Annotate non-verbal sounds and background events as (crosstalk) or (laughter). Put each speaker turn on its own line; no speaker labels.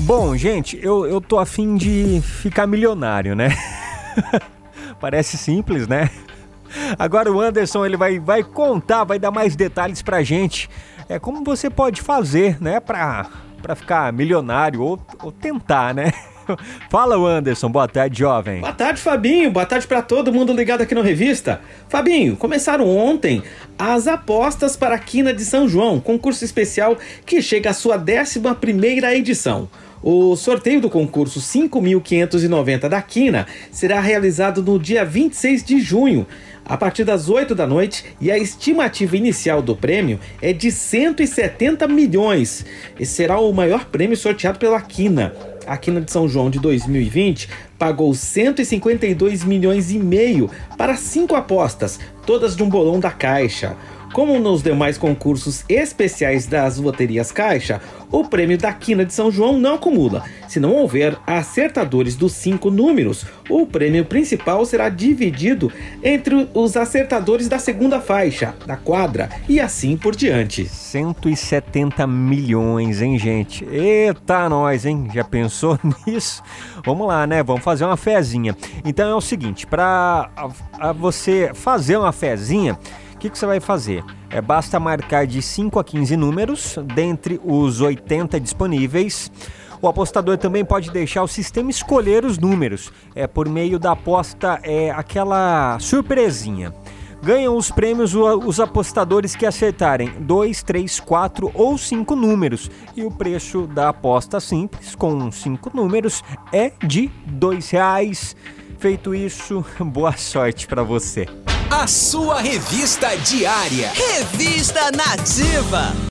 Bom, gente, eu, eu tô afim de ficar milionário, né? (laughs) Parece simples, né? Agora o Anderson ele vai, vai contar, vai dar mais detalhes pra gente. É como você pode fazer, né, pra, pra ficar milionário ou, ou tentar, né? (laughs) Fala, Anderson. Boa tarde, jovem.
Boa tarde, Fabinho. Boa tarde para todo mundo ligado aqui no Revista. Fabinho, começaram ontem as apostas para a Quina de São João, concurso especial que chega à sua 11 primeira edição. O sorteio do concurso 5.590 da Quina será realizado no dia 26 de junho, a partir das 8 da noite, e a estimativa inicial do prêmio é de 170 milhões. Esse será o maior prêmio sorteado pela Quina. A Quina de São João de 2020 pagou 152 milhões e meio para cinco apostas, todas de um bolão da Caixa. Como nos demais concursos especiais das loterias Caixa, o prêmio da Quina de São João não acumula. Se não houver acertadores dos cinco números, o prêmio principal será dividido entre os acertadores da segunda faixa, da quadra e assim por diante.
170 milhões, hein, gente? Eita, nós, hein? Já pensou (laughs) nisso? Vamos lá, né? Vamos fazer uma fezinha. Então é o seguinte, para você fazer uma fezinha, o que, que você vai fazer? É, basta marcar de 5 a 15 números, dentre os 80 disponíveis. O apostador também pode deixar o sistema escolher os números, é por meio da aposta é aquela surpresinha. Ganham os prêmios os apostadores que acertarem 2, 3, 4 ou 5 números. E o preço da aposta simples, com 5 números, é de R$ reais. Feito isso, (laughs) boa sorte para você.
A sua revista diária. Revista Nativa.